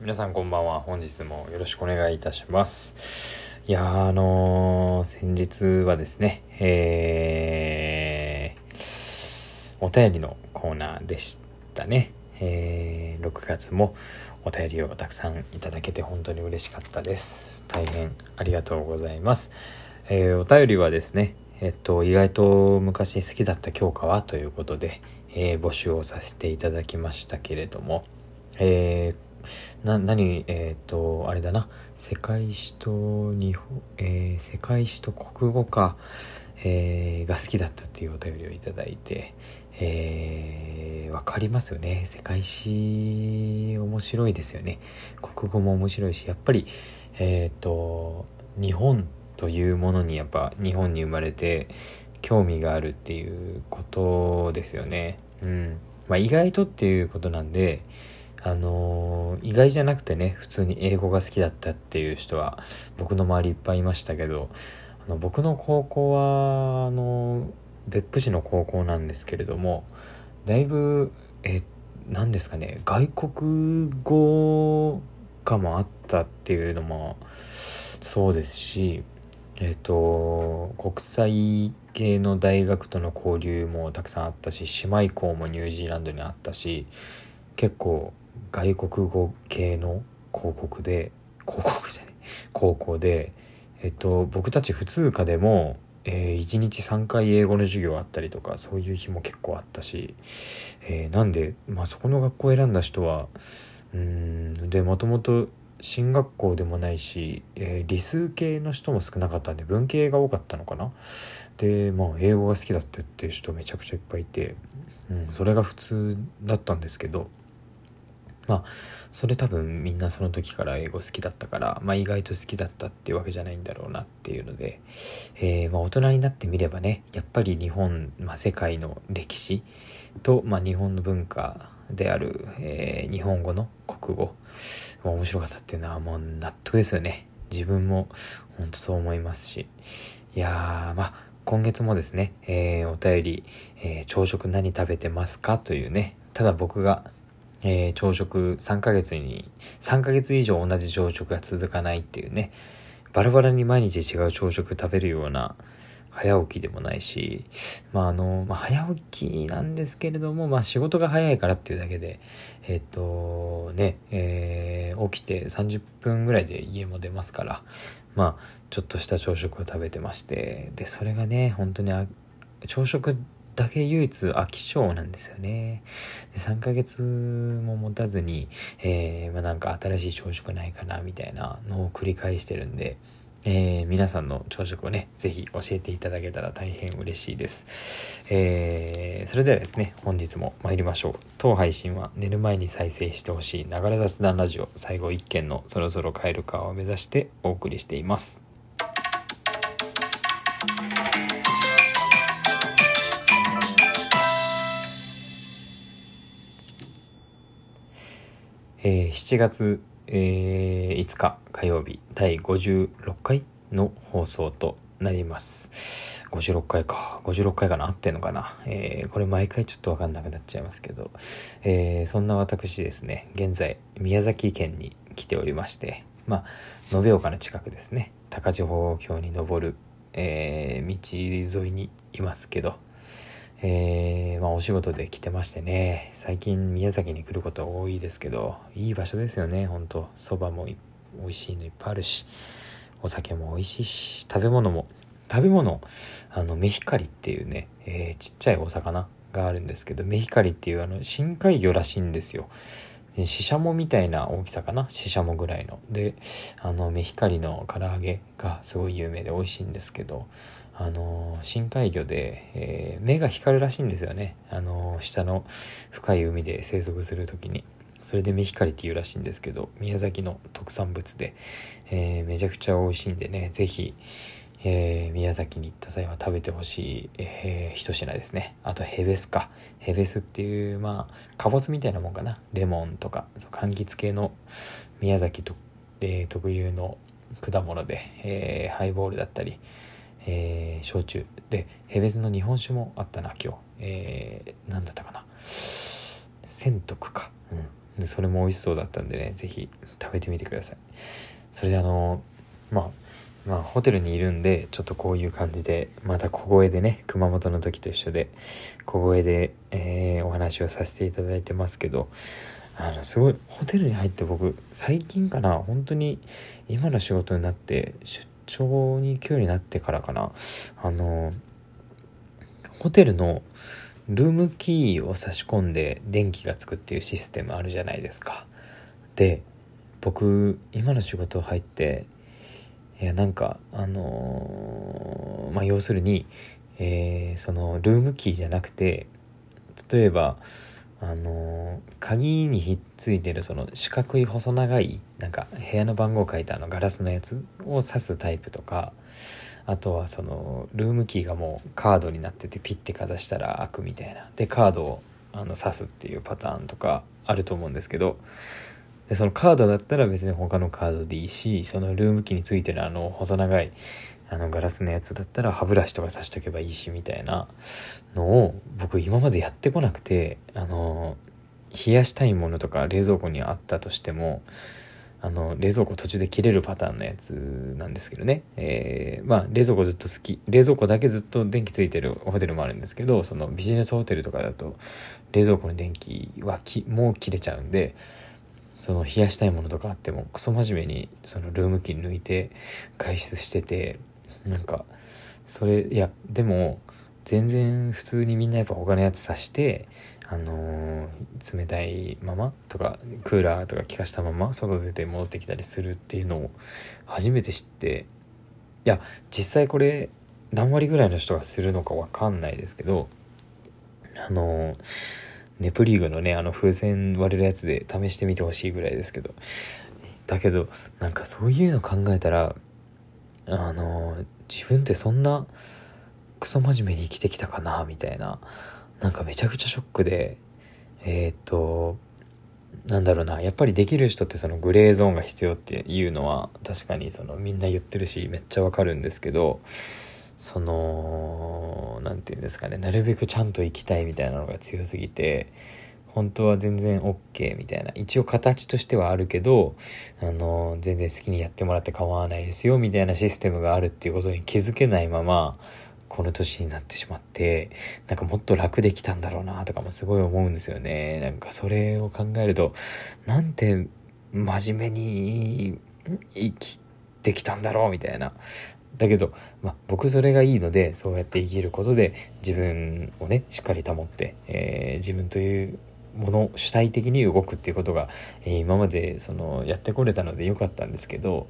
皆さんこんばんは。本日もよろしくお願いいたします。いやー、あのー、先日はですね、えー、お便りのコーナーでしたね。えー、6月もお便りをたくさんいただけて本当に嬉しかったです。大変ありがとうございます。えー、お便りはですね、えっと、意外と昔好きだった教科はということで、えー、募集をさせていただきましたけれども、えー、な、何、えっ、ー、と、あれだな、世界史と日本、えー、世界史と国語か、えー、が好きだったっていうお便りをいただいて、えー、わかりますよね。世界史面白いですよね。国語も面白いし、やっぱり、えっ、ー、と、日本というものにやっぱ日本に生まれて興味があるっていうことですよね。うん。まあ意外とっていうことなんで、あのー、意外じゃなくてね、普通に英語が好きだったっていう人は僕の周りいっぱいいましたけど、あの僕の高校は、あの別府市の高校なんですけれども、だいぶ、え、何ですかね、外国語がもあったっていうのもそうですし、えっ、と、国際系の大学との交流もたくさんあったし、姉妹校もニュージーランドにあったし、結構外国語系の広告で広告じゃない。高校で、えっと、僕たち普通科でも、えー、1日3回英語の授業あったりとかそういう日も結構あったし、えー、なんで、まあ、そこの学校を選んだ人はうんでもともと進学校でもないし、えー、理数系の人も少なかったんで文系が多かったのかな。でまあ英語が好きだったっていう人めちゃくちゃいっぱいいて、うん、それが普通だったんですけどまあそれ多分みんなその時から英語好きだったから、まあ、意外と好きだったっていうわけじゃないんだろうなっていうので、えー、まあ大人になってみればねやっぱり日本、まあ、世界の歴史と、ま、日本の文化である、えー、日本語の国語面白かったっていうのはもう納得ですよね。自分も本当そう思いますし。いやーまあ今月もですね、えー、お便り、え、朝食何食べてますか？というねただ僕がえー、朝食3ヶ月に、3ヶ月以上同じ朝食が続かないっていうね、バラバラに毎日違う朝食食べるような早起きでもないし、まああの、まあ、早起きなんですけれども、まあ仕事が早いからっていうだけで、えっ、と、ね、えー、起きて30分ぐらいで家も出ますから、まあちょっとした朝食を食べてまして、で、それがね、本当に朝食だけ唯一飽き性なんですよね。で3ヶ月も持たずに、えー、まあ、なんか新しい朝食ないかなみたいなのを繰り返してるんで、えー、皆さんの朝食をね、ぜひ教えていただけたら大変嬉しいです。えー、それではですね、本日も参りましょう。当配信は寝る前に再生してほしいながら雑談ラジオ最後1件のそろそろ帰るかを目指してお送りしています。えー、7月、えー、5日火曜日第56回の放送となります。56回か。56回かな？合ってんのかな？えー、これ毎回ちょっとわかんなくなっちゃいますけど、えー、そんな私ですね、現在、宮崎県に来ておりまして、まあ、延岡の近くですね、高千穂峡に登る、えー、道沿いにいますけど、えー、まあお仕事で来てましてね、最近宮崎に来ること多いですけど、いい場所ですよね、ほんと。蕎麦も美味しいのいっぱいあるし、お酒も美味しいし、食べ物も、食べ物、あの、メヒカリっていうね、えー、ちっちゃいお魚があるんですけど、メヒカリっていうあの、深海魚らしいんですよ。シシャモみたいな大きさかなシシャモぐらいの。で、あの、メヒカリの唐揚げがすごい有名で美味しいんですけど、あの深海魚で、えー、目が光るらしいんですよね。あの下の深い海で生息する時に。それで目光っていうらしいんですけど宮崎の特産物で、えー、めちゃくちゃ美味しいんでね。是非、えー、宮崎に行った際は食べてほしい、えー、一品ですね。あとヘベスか。ヘベスっていうまあかぼすみたいなもんかな。レモンとか柑橘系の宮崎と、え、特有の果物で、え、ハイボールだったりえー、焼酎。でヘベズの日本酒もあったな今日。えー、何だったかな。千徳か、うん、でそれも美味しそうだったんでね是非食べてみてください。それであのまあまあホテルにいるんでちょっとこういう感じでまた小声でね熊本の時と一緒で小声で、えー、お話をさせていただいてますけどあのすごいホテルに入って僕最近かな本当に今の仕事になって出張に行くようになってからかな。あのホテルのルームキーを差し込んで電気がつくっていうシステムあるじゃないですか。で僕今の仕事入っていやなんかあのー、まあ要するに、えー、そのルームキーじゃなくて例えばあの、鍵にひっついてるその四角い細長いなんか部屋の番号書いたあのガラスのやつを挿すタイプとかあとはそのルームキーがもうカードになっててピッてかざしたら開くみたいな。でカードをあの挿すっていうパターンとかあると思うんですけどでそのカードだったら別に他のカードでいいしそのルームキーについてるあの細長いあのガラスのやつだったら歯ブラシとかさしとけばいいしみたいなのを僕今までやってこなくてあの冷やしたいものとか冷蔵庫にあったとしてもあの冷蔵庫途中で切れるパターンのやつなんですけどね、えー、まあ冷蔵庫ずっと好き冷蔵庫だけずっと電気ついてるホテルもあるんですけどそのビジネスホテルとかだと冷蔵庫の電気はきもう切れちゃうんでその冷やしたいものとかあってもクソ真面目にそのルームキー抜いて外出しててなんかそれいやでも全然普通にみんなやっぱ他のやつさしてあのー、冷たいままとかクーラーとか効かしたまま外出て戻ってきたりするっていうのを初めて知っていや実際これ何割ぐらいの人がするのか分かんないですけどあのーネプリーグのねあの風船割れるやつで試してみてほしいぐらいですけどだけどなんかそういうの考えたらあの自分ってそんなクソ真面目に生きてきたかなみたいな。なんかめちゃくちゃショックで。えー、っとなんだろうな。やっぱりできる人ってそのグレーゾーンが必要っていうのは確かにそのみんな言ってるしめっちゃわかるんですけどその何て言うんですかね。なるべくちゃんと生きたいみたいなのが強すぎて本当は全然 OK みたいな。一応形としてはあるけどあの全然好きにやってもらって構わないですよみたいなシステムがあるっていうことに気づけないままこの年になってしまってなんかもっと楽できたんだろうなとかもすごい思うんですよね。なんかそれを考えるとなんて真面目に生きてきたんだろうみたいな。だけど、まあ、僕それがいいのでそうやって生きることで自分をねしっかり保って、えー、自分というもの主体的に動くっていうことが、えー、今までそのやってこれたので良かったんですけど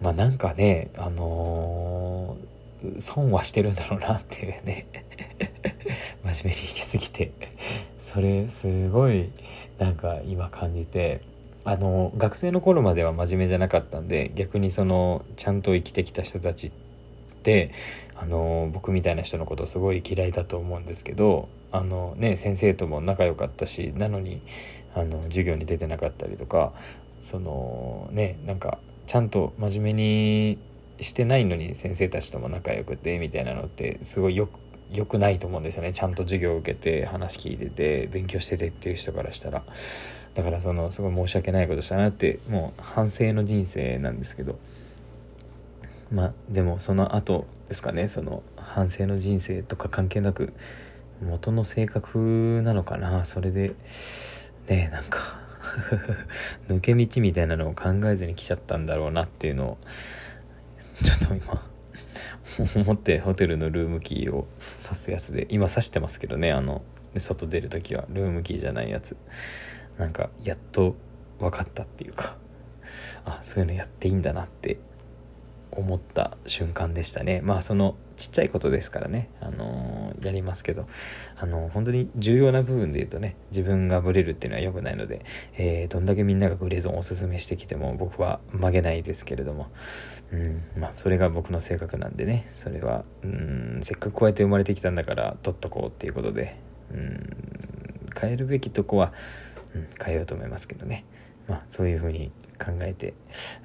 まあなんかねあのー、損はしてるんだろうなっていうね。真面目に生きすぎて。それすごいなんか今感じてあの学生の頃までは真面目じゃなかったんで逆にそのちゃんと生きてきた人たちってあの僕みたいな人のことすごい嫌いだと思うんですけどあの、ね、先生とも仲良かったしなのにあの授業に出てなかったりとかそのねなんかちゃんと真面目にしてないのに先生たちとも仲良くてみたいなのってすごいよく良くないと思うんですよね。ちゃんと授業を受けて話聞いてて勉強しててっていう人からしたら。だからそのすごい申し訳ないことしたなってもう反省の人生なんですけど。まあでもその後ですかね。その反省の人生とか関係なく元の性格なのかな？それでねなんか 抜け道みたいなのを考えずに来ちゃったんだろうなっていうのをちょっと今思ってホテルのルームキーを刺すやつで今刺してますけどねあの外出る時は。ルームキーじゃないやつ。なんかやっと分かったっていうか。あそういうのやっていいんだなって思った瞬間でしたね。まあそのちっちゃいことですからね、あのー、やりますけど、あのー、本当に重要な部分で言うとね自分がブレるっていうのは良くないので、えー、どんだけみんながグレーゾーンをおすすめしてきても僕は曲げないですけれども、うんまあ、それが僕の性格なんでね。それはうんせっかくこうやって生まれてきたんだから取っとこうっていうことでうん変えるべきとこはうん、変えようと思いますけどね。まあ、そういうふうに考えて、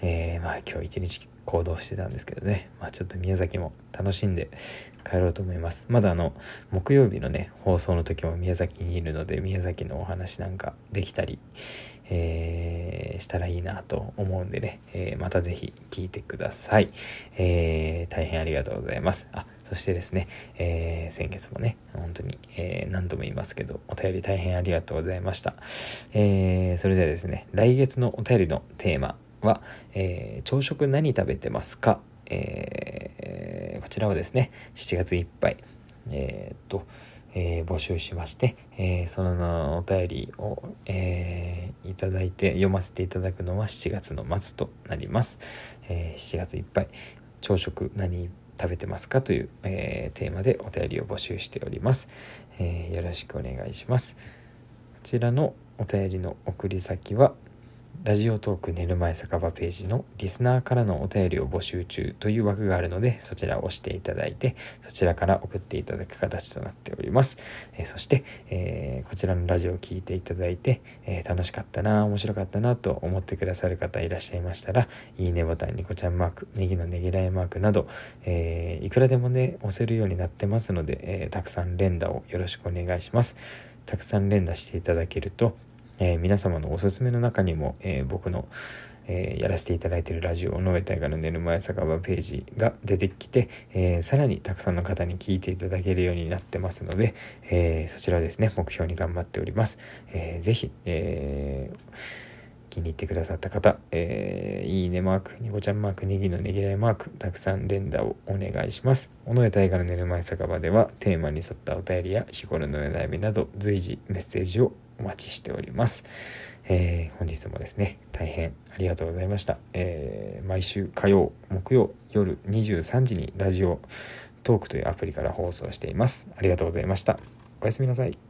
えー、まあ、今日一日行動してたんですけどね、まあ、ちょっと宮崎も楽しんで帰ろうと思います。まだあの、木曜日のね、放送の時も宮崎にいるので、宮崎のお話なんかできたり、えー、したらいいなと思うんでね、えー、また是非聞いてください。えー、大変ありがとうございます。あそしてですね、えー、先月もね、本当に、えー、何度も言いますけど、お便り大変ありがとうございました。えー、それではですね、来月のお便りのテーマは、え朝食何食べてますか？えこちらはですね、7月いっぱい、えっと、え募集しまして、えそのお便りを、えいただいて読ませていただくのは7月の末となります。え7月いっぱい、朝食何食べてますかという、えー、テーマでお便りを募集しております、えー、よろしくお願いします。こちらのお便りの送り先はラジオトーク寝る前酒場ページのリスナーからのお便りを募集中という枠があるので、そちらを押していただいて、そちらから送っていただく形となっております。えー、そして、えー、こちらのラジオを聴いていただいて、えー、楽しかったな、面白かったなと思ってくださる方いらっしゃいましたら、いいねボタン、ニコちゃんマーク、ネギのねぎらいマークなど、えいくらでもね、押せるようになってますので、えたくさん連打をよろしくお願いします。たくさん連打していただけると、え、皆様のおすすめの中にも、え、僕の、え、やらせていただいているラジオ「尾上大河の寝る前酒場」ページが出てきて、えさらにたくさんの方に聞いていただけるようになってますので、えそちらですね目標に頑張っております。えー、ぜひ、え気に入ってくださった方、えー、いいねマーク、ニコちゃんマーク、ネギのねぎらいマーク、たくさん連打をお願いします。尾上大河の寝る前酒場では、テーマに沿ったお便りや日頃の悩みなど、随時メッセージをお待ちしております。えー、本日もですね、大変ありがとうございました。えー、毎週火曜、木曜夜23時にラジオトークというアプリから放送しています。ありがとうございました。おやすみなさい。